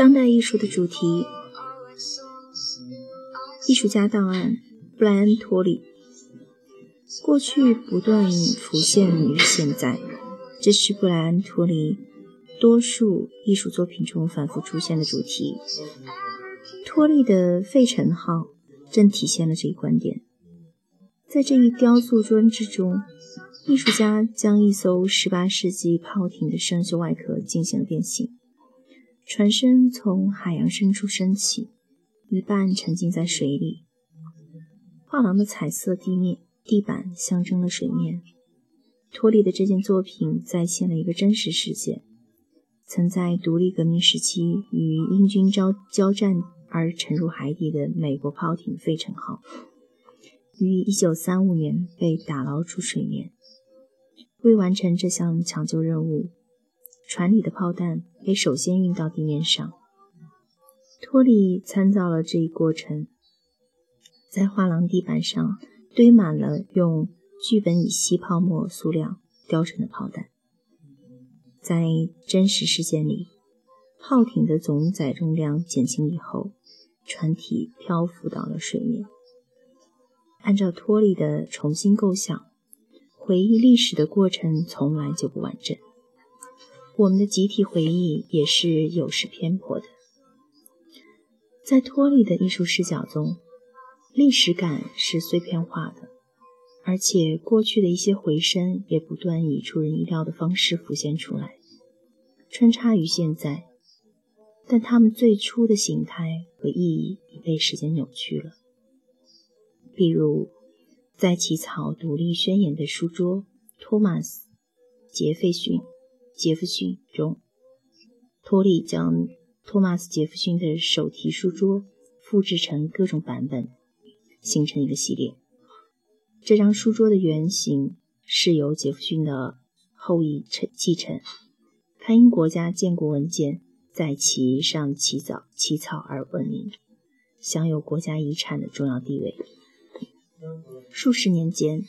当代艺术的主题，艺术家档案，布莱恩·托里。过去不断浮现于现在，这是布莱恩·托里多数艺术作品中反复出现的主题。托利的《费城号》正体现了这一观点。在这一雕塑装置中，艺术家将一艘18世纪炮艇的生锈外壳进行了变形。船身从海洋深处升起，一半沉浸在水里。画廊的彩色地面地板象征了水面。托利的这件作品再现了一个真实事件：曾在独立革命时期与英军交交战而沉入海底的美国炮艇“费城号”，于1935年被打捞出水面。为完成这项抢救任务，船里的炮弹被首先运到地面上。托里参照了这一过程，在画廊地板上堆满了用聚苯乙烯泡沫塑料雕成的炮弹。在真实事件里，炮艇的总载重量减轻以后，船体漂浮到了水面。按照托里的重新构想。回忆历史的过程从来就不完整，我们的集体回忆也是有失偏颇的。在托利的艺术视角中，历史感是碎片化的，而且过去的一些回声也不断以出人意料的方式浮现出来，穿插于现在，但它们最初的形态和意义已被时间扭曲了。比如。在起草独立宣言的书桌，托马斯·杰斐逊杰弗逊中，托利将托马斯·杰弗逊的手提书桌复制成各种版本，形成一个系列。这张书桌的原型是由杰弗逊的后裔承继承，他因国家建国文件在其上起草起草而闻名，享有国家遗产的重要地位。数十年间，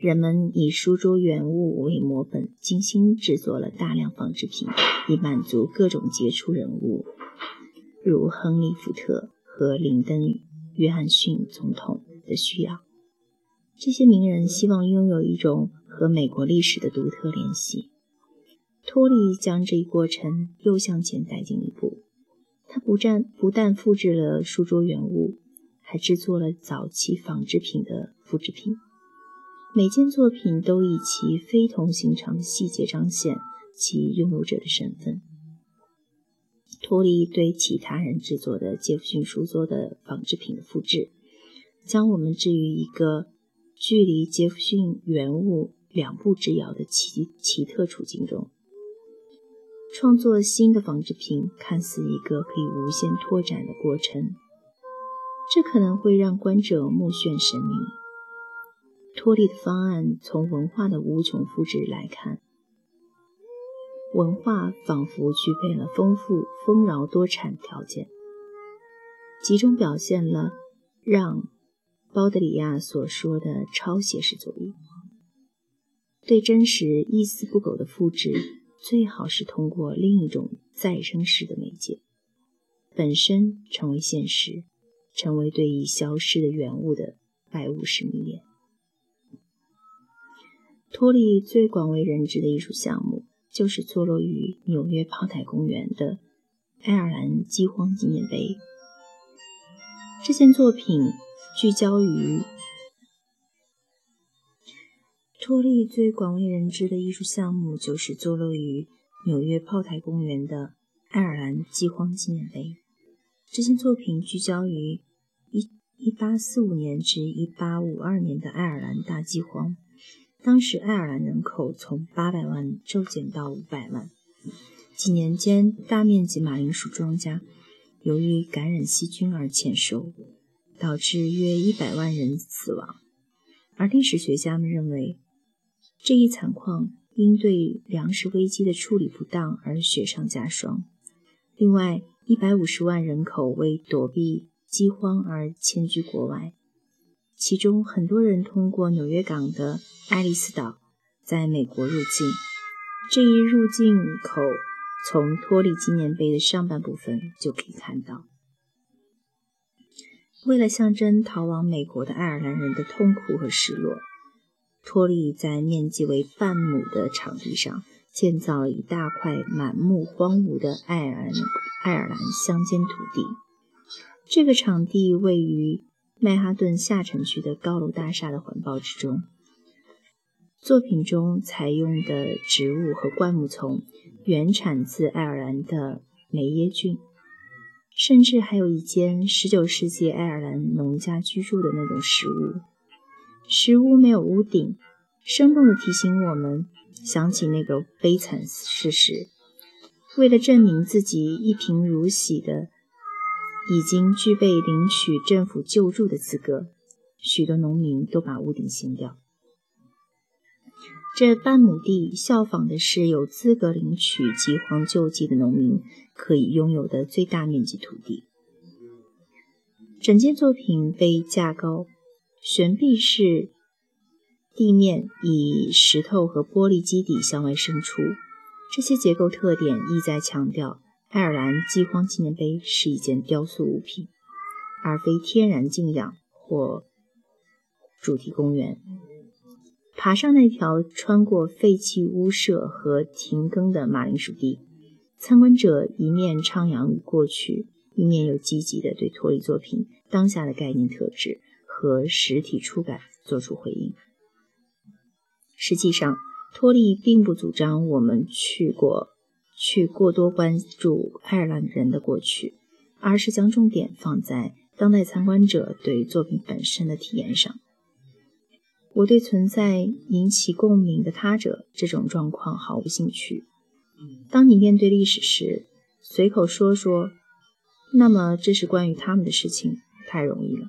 人们以书桌原物为模本，精心制作了大量仿制品，以满足各种杰出人物，如亨利·福特和林登·约翰逊总统的需要。这些名人希望拥有一种和美国历史的独特联系。托利将这一过程又向前带进一步，他不但不但复制了书桌原物。还制作了早期仿制品的复制品，每件作品都以其非同寻常的细节彰显其拥有者的身份。托利对其他人制作的杰弗逊书桌的仿制品的复制，将我们置于一个距离杰弗逊原物两步之遥的奇奇特处境中。创作新的仿制品看似一个可以无限拓展的过程。这可能会让观者目眩神迷。托利的方案从文化的无穷复制来看，文化仿佛具备了丰富、丰饶、多产条件，集中表现了让·鲍德里亚所说的超写实主义。对真实一丝不苟的复制，最好是通过另一种再生式的媒介，本身成为现实。成为对已消失的原物的百物式迷恋。托利最广为人知的艺术项目，就是坐落于纽约炮台公园的爱尔兰饥荒纪念碑。这件作品聚焦于托利最广为人知的艺术项目，就是坐落于纽约炮台公园的爱尔兰饥荒纪念碑。这件作品聚焦于。一一八四五年至一八五二年的爱尔兰大饥荒，当时爱尔兰人口从八百万骤减到五百万。几年间，大面积马铃薯庄稼由于感染细菌而欠收，导致约一百万人死亡。而历史学家们认为，这一惨况因对粮食危机的处理不当而雪上加霜。另外，一百五十万人口为躲避。饥荒而迁居国外，其中很多人通过纽约港的爱丽丝岛在美国入境。这一入境口从托利纪念碑的上半部分就可以看到。为了象征逃往美国的爱尔兰人的痛苦和失落，托利在面积为半亩的场地上建造了一大块满目荒芜的爱尔兰爱尔兰乡间土地。这个场地位于曼哈顿下城区的高楼大厦的环抱之中。作品中采用的植物和灌木丛原产自爱尔兰的梅耶郡，甚至还有一间19世纪爱尔兰农家居住的那种石屋。石屋没有屋顶，生动地提醒我们想起那个悲惨事实。为了证明自己一贫如洗的，已经具备领取政府救助的资格，许多农民都把屋顶掀掉。这半亩地效仿的是有资格领取饥荒救济的农民可以拥有的最大面积土地。整件作品被架高，悬臂式地面以石头和玻璃基底向外伸出，这些结构特点意在强调爱尔兰饥荒纪念碑是一件雕塑物品，而非天然静养或主题公园。爬上那条穿过废弃屋舍和停耕的马铃薯地，参观者一面徜徉于过去，一面又积极地对托利作品当下的概念特质和实体触感做出回应。实际上，托利并不主张我们去过去过多关注爱尔兰人的过去，而是将重点放在当代参观者对作品本身的体验上。我对存在引起共鸣的他者这种状况毫无兴趣。当你面对历史时，随口说说，那么这是关于他们的事情，太容易了。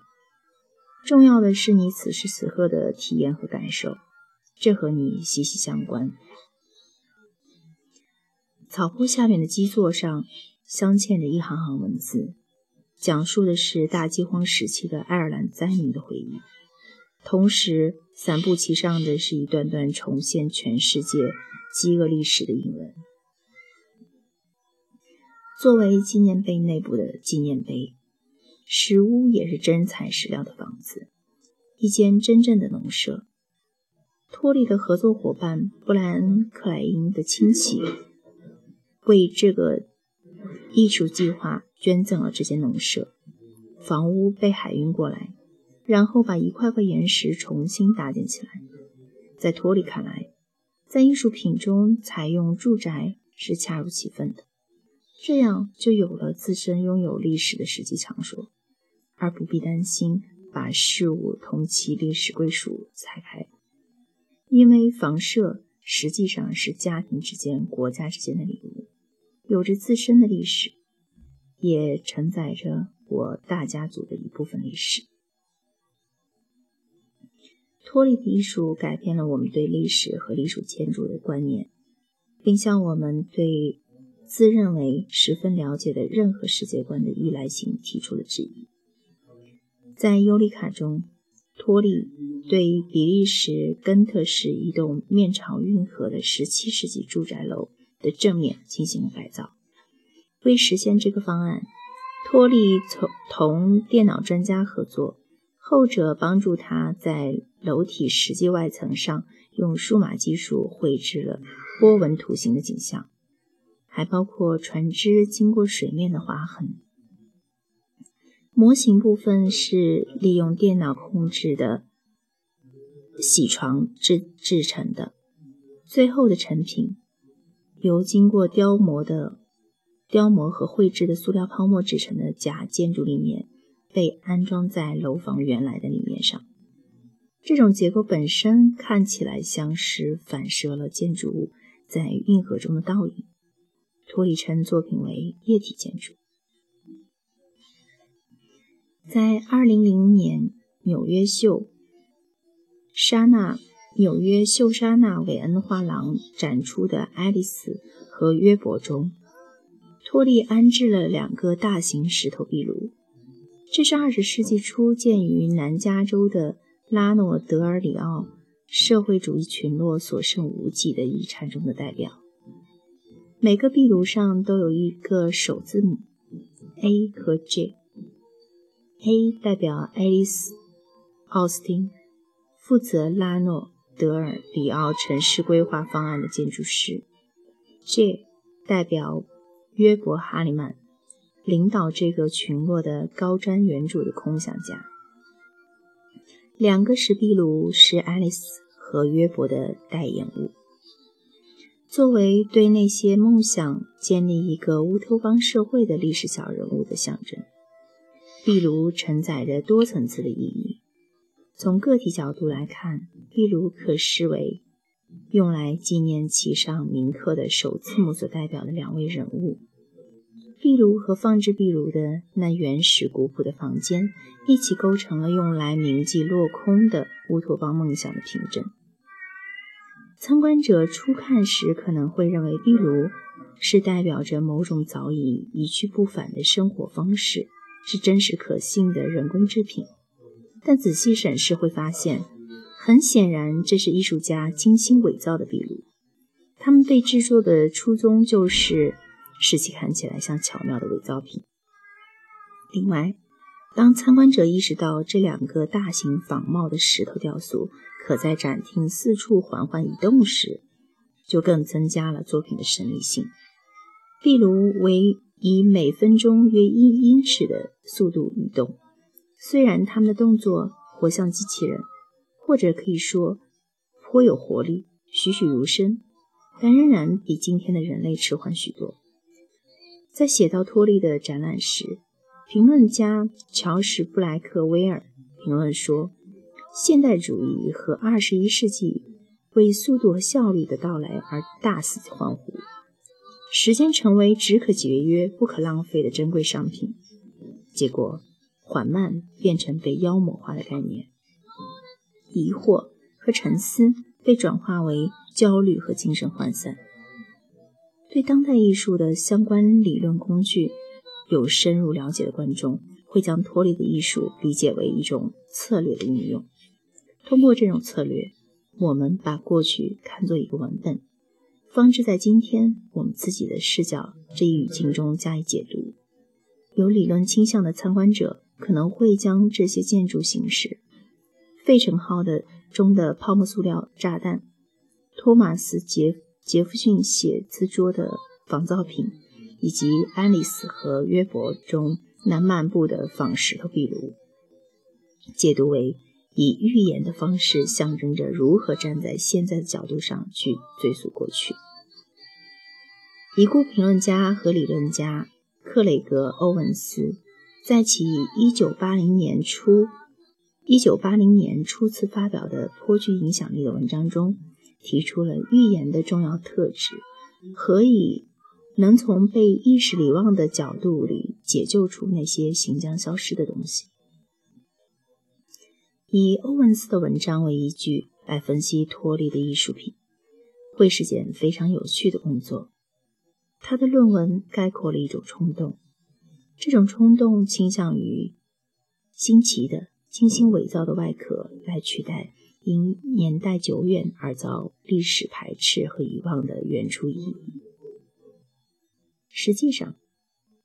重要的是你此时此刻的体验和感受，这和你息息相关。草坡下面的基座上镶嵌着一行行文字，讲述的是大饥荒时期的爱尔兰灾民的回忆。同时，散布其上的是一段段重现全世界饥饿历史的英文。作为纪念碑内部的纪念碑，石屋也是真材实料的房子，一间真正的农舍。托利的合作伙伴布莱恩·克莱因的亲戚为这个艺术计划捐赠了这间农舍，房屋被海运过来。然后把一块块岩石重新搭建起来。在托里看来，在艺术品中采用住宅是恰如其分的，这样就有了自身拥有历史的实际场所，而不必担心把事物同其历史归属拆开。因为房舍实际上是家庭之间、国家之间的礼物，有着自身的历史，也承载着我大家族的一部分历史。托利的艺术改变了我们对历史和艺术建筑的观念，并向我们对自认为十分了解的任何世界观的依赖性提出了质疑。在尤里卡中，托利对比利时根特市一栋面朝运河的17世纪住宅楼的正面进行了改造。为实现这个方案，托利从同电脑专家合作。后者帮助他在楼体实际外层上用数码技术绘制了波纹图形的景象，还包括船只经过水面的划痕。模型部分是利用电脑控制的铣床制制成的，最后的成品由经过雕模的雕模和绘制的塑料泡沫制成的假建筑立面。被安装在楼房原来的立面上，这种结构本身看起来像是反射了建筑物在运河中的倒影。托里称作品为液体建筑。在2000年纽约秀莎娜纽约秀莎娜韦恩画廊展出的《爱丽丝和约伯》中，托利安置了两个大型石头壁炉。这是二十世纪初建于南加州的拉诺德尔里奥社会主义群落所剩无几的遗产中的代表。每个壁炉上都有一个首字母 A 和 J，A 代表爱丽丝·奥斯汀，负责拉诺德尔里奥城市规划方案的建筑师；J 代表约伯·哈里曼，领导这个群落的高瞻远瞩的空想家。两个石壁炉是爱丽丝和约伯的代言物。作为对那些梦想建立一个乌托邦社会的历史小人物的象征，壁炉承载着多层次的意义。从个体角度来看，壁炉可视为用来纪念其上铭刻的首字母所代表的两位人物。壁炉和放置壁炉的那原始古朴的房间一起构成了用来铭记落空的乌托邦梦想的凭证。参观者初看时可能会认为壁炉是代表着某种早已一去不返的生活方式，是真实可信的人工制品。但仔细审视会发现，很显然这是艺术家精心伪造的壁炉。他们被制作的初衷就是使其看起来像巧妙的伪造品。另外，当参观者意识到这两个大型仿冒的石头雕塑，可在展厅四处缓缓移动时，就更增加了作品的神秘性。壁炉为以每分钟约一英尺的速度移动，虽然他们的动作活像机器人，或者可以说颇有活力、栩栩如生，但仍然比今天的人类迟缓许多。在写到托利的展览时，评论家乔什·布莱克威尔评论说。现代主义和二十一世纪为速度和效率的到来而大肆欢呼，时间成为只可节约不可浪费的珍贵商品。结果，缓慢变成被妖魔化的概念，疑惑和沉思被转化为焦虑和精神涣散。对当代艺术的相关理论工具有深入了解的观众，会将脱离的艺术理解为一种策略的运用。通过这种策略，我们把过去看作一个文本，方知在今天我们自己的视角这一语境中加以解读。有理论倾向的参观者可能会将这些建筑形式：费城号的中的泡沫塑料炸弹、托马斯杰杰弗逊写字桌的仿造品，以及安丽丝和约伯中那漫步的仿石头壁炉，解读为。以预言的方式，象征着如何站在现在的角度上去追溯过去。已故评论家和理论家克雷格·欧文斯在其1980年初1980年初次发表的颇具影响力的文章中，提出了预言的重要特质何以能从被意识遗忘的角度里解救出那些行将消失的东西。以欧文斯的文章为依据来分析脱离的艺术品，会是件非常有趣的工作。他的论文概括了一种冲动，这种冲动倾向于新奇的、精心伪造的外壳来取代因年代久远而遭历史排斥和遗忘的原初意义。实际上，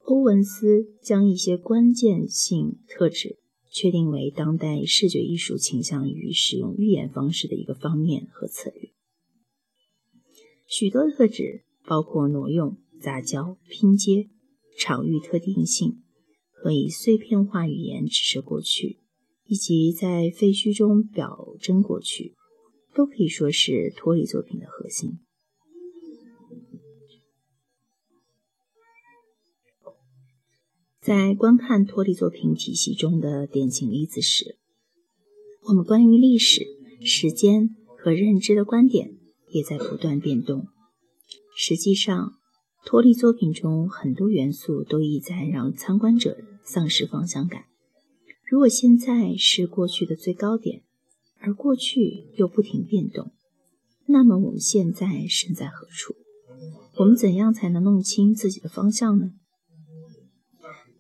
欧文斯将一些关键性特质。确定为当代视觉艺术倾向于使用预言方式的一个方面和策略。许多特质包括挪用、杂交、拼接、场域特定性和以碎片化语言指示过去，以及在废墟中表征过去，都可以说是脱离作品的核心。在观看托利作品体系中的典型例子时，我们关于历史、时间和认知的观点也在不断变动。实际上，托利作品中很多元素都意在让参观者丧失方向感。如果现在是过去的最高点，而过去又不停变动，那么我们现在身在何处？我们怎样才能弄清自己的方向呢？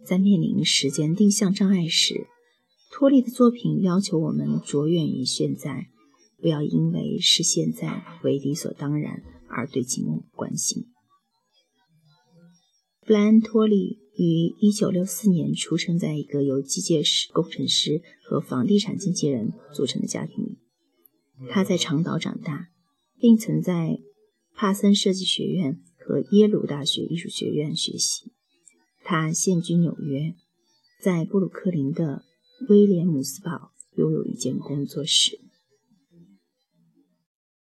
在面临时间定向障碍时，托利的作品要求我们着眼于现在，不要因为是现在为理所当然而对其漠不关心。布莱恩·托利于1964年出生在一个由机械师、工程师和房地产经纪人组成的家庭里。他在长岛长大，并曾在帕森设计学院和耶鲁大学艺术学院学习。他现居纽约，在布鲁克林的威廉姆斯堡拥有一间工作室。